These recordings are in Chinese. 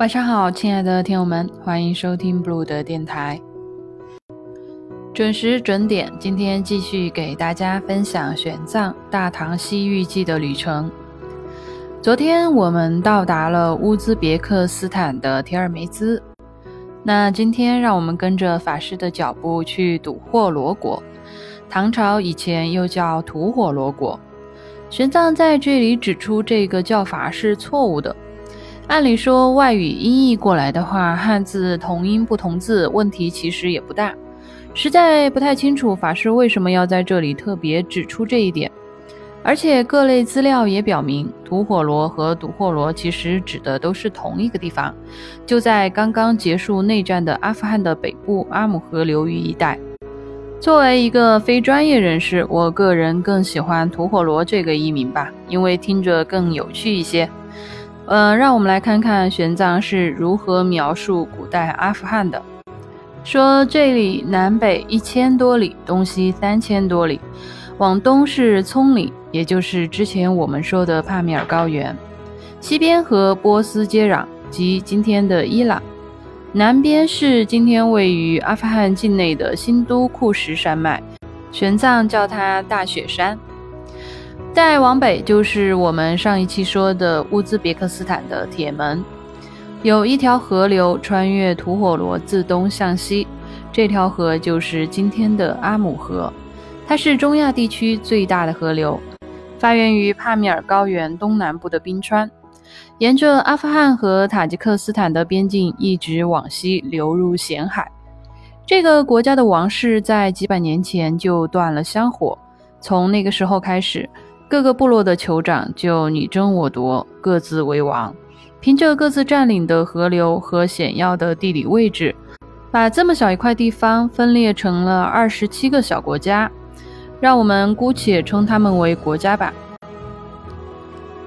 晚上好，亲爱的听友们，欢迎收听 Blue 的电台，准时准点。今天继续给大家分享玄奘《大唐西域记》的旅程。昨天我们到达了乌兹别克斯坦的铁尔梅兹，那今天让我们跟着法师的脚步去吐火罗国。唐朝以前又叫吐火罗国。玄奘在这里指出，这个叫法是错误的。按理说，外语音译过来的话，汉字同音不同字，问题其实也不大。实在不太清楚法师为什么要在这里特别指出这一点。而且各类资料也表明，吐火罗和吐火罗其实指的都是同一个地方，就在刚刚结束内战的阿富汗的北部阿姆河流域一带。作为一个非专业人士，我个人更喜欢吐火罗这个译名吧，因为听着更有趣一些。呃，让我们来看看玄奘是如何描述古代阿富汗的。说这里南北一千多里，东西三千多里，往东是葱岭，也就是之前我们说的帕米尔高原，西边和波斯接壤，即今天的伊朗，南边是今天位于阿富汗境内的新都库什山脉，玄奘叫它大雪山。再往北就是我们上一期说的乌兹别克斯坦的铁门，有一条河流穿越吐火罗自东向西，这条河就是今天的阿姆河，它是中亚地区最大的河流，发源于帕米尔高原东南部的冰川，沿着阿富汗和塔吉克斯坦的边境一直往西流入咸海。这个国家的王室在几百年前就断了香火，从那个时候开始。各个部落的酋长就你争我夺，各自为王，凭着各自占领的河流和险要的地理位置，把这么小一块地方分裂成了二十七个小国家，让我们姑且称他们为国家吧。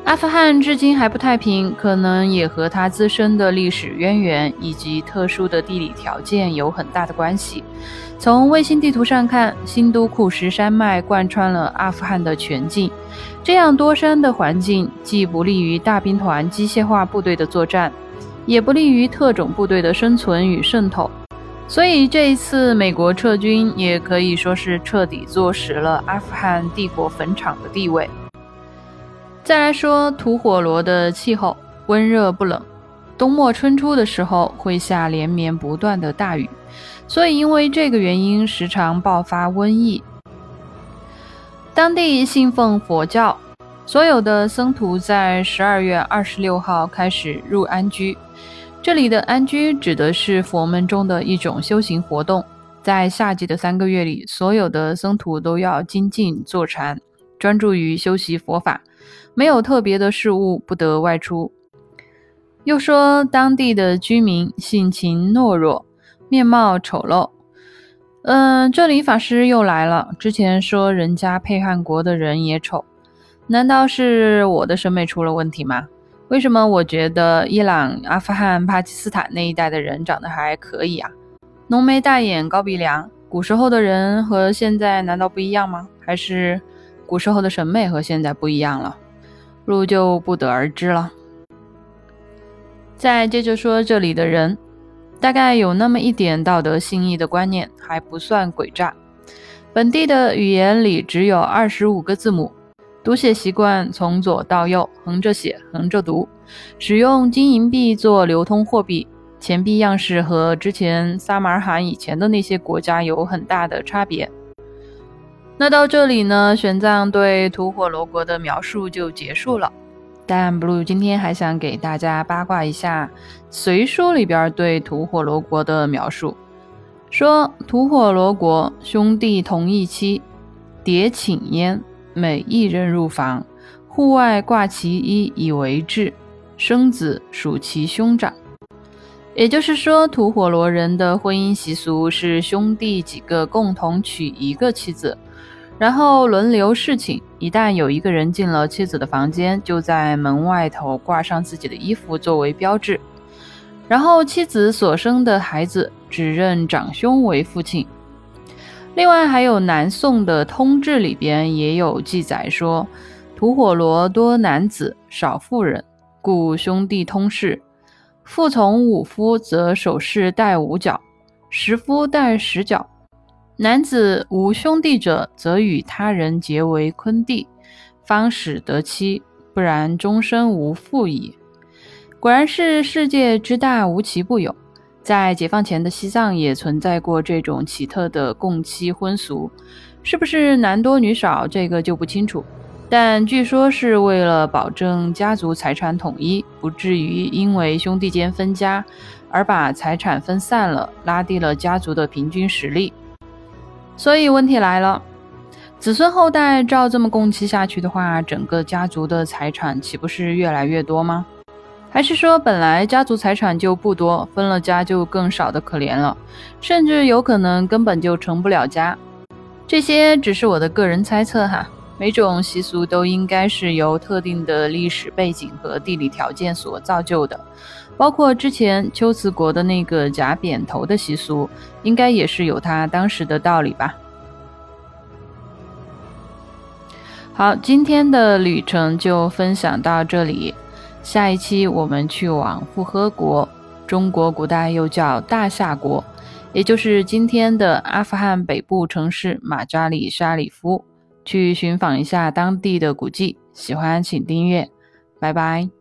阿富汗至今还不太平，可能也和它自身的历史渊源以及特殊的地理条件有很大的关系。从卫星地图上看，新都库什山脉贯穿了阿富汗的全境，这样多山的环境既不利于大兵团机械化部队的作战，也不利于特种部队的生存与渗透。所以这一次美国撤军，也可以说是彻底坐实了阿富汗帝国坟场的地位。再来说吐火罗的气候，温热不冷，冬末春初的时候会下连绵不断的大雨，所以因为这个原因，时常爆发瘟疫。当地信奉佛教，所有的僧徒在十二月二十六号开始入安居。这里的安居指的是佛门中的一种修行活动，在夏季的三个月里，所有的僧徒都要精进坐禅，专注于修习佛法。没有特别的事物，不得外出。又说当地的居民性情懦弱，面貌丑陋。嗯，这里法师又来了。之前说人家配汉国的人也丑，难道是我的审美出了问题吗？为什么我觉得伊朗、阿富汗、巴基斯坦那一带的人长得还可以啊？浓眉大眼、高鼻梁，古时候的人和现在难道不一样吗？还是古时候的审美和现在不一样了？路就不得而知了。再接着说，这里的人大概有那么一点道德信义的观念，还不算诡诈。本地的语言里只有二十五个字母，读写习惯从左到右，横着写，横着读。使用金银币做流通货币，钱币样式和之前撒马尔罕以前的那些国家有很大的差别。那到这里呢，玄奘对吐火罗国的描述就结束了。但 Blue 今天还想给大家八卦一下《隋书》里边对吐火罗国的描述，说吐火罗国兄弟同一妻，迭寝焉，每一人入房，户外挂其衣以为质，生子属其兄长。也就是说，吐火罗人的婚姻习俗是兄弟几个共同娶一个妻子。然后轮流侍寝，一旦有一个人进了妻子的房间，就在门外头挂上自己的衣服作为标志。然后妻子所生的孩子只认长兄为父亲。另外还有南宋的通志里边也有记载说，吐火罗多男子少妇人，故兄弟通事。父从五夫，则首饰带五角；十夫带十角。男子无兄弟者，则与他人结为坤弟，方使得妻；不然，终身无父矣。果然是世界之大，无奇不有。在解放前的西藏也存在过这种奇特的共妻婚俗，是不是男多女少，这个就不清楚。但据说是为了保证家族财产统一，不至于因为兄弟间分家而把财产分散了，拉低了家族的平均实力。所以问题来了，子孙后代照这么共妻下去的话，整个家族的财产岂不是越来越多吗？还是说，本来家族财产就不多，分了家就更少的可怜了，甚至有可能根本就成不了家。这些只是我的个人猜测哈，每种习俗都应该是由特定的历史背景和地理条件所造就的，包括之前秋瓷国的那个夹扁头的习俗，应该也是有它当时的道理吧。好，今天的旅程就分享到这里。下一期我们去往复合国，中国古代又叫大夏国，也就是今天的阿富汗北部城市马扎里沙里夫，去寻访一下当地的古迹。喜欢请订阅，拜拜。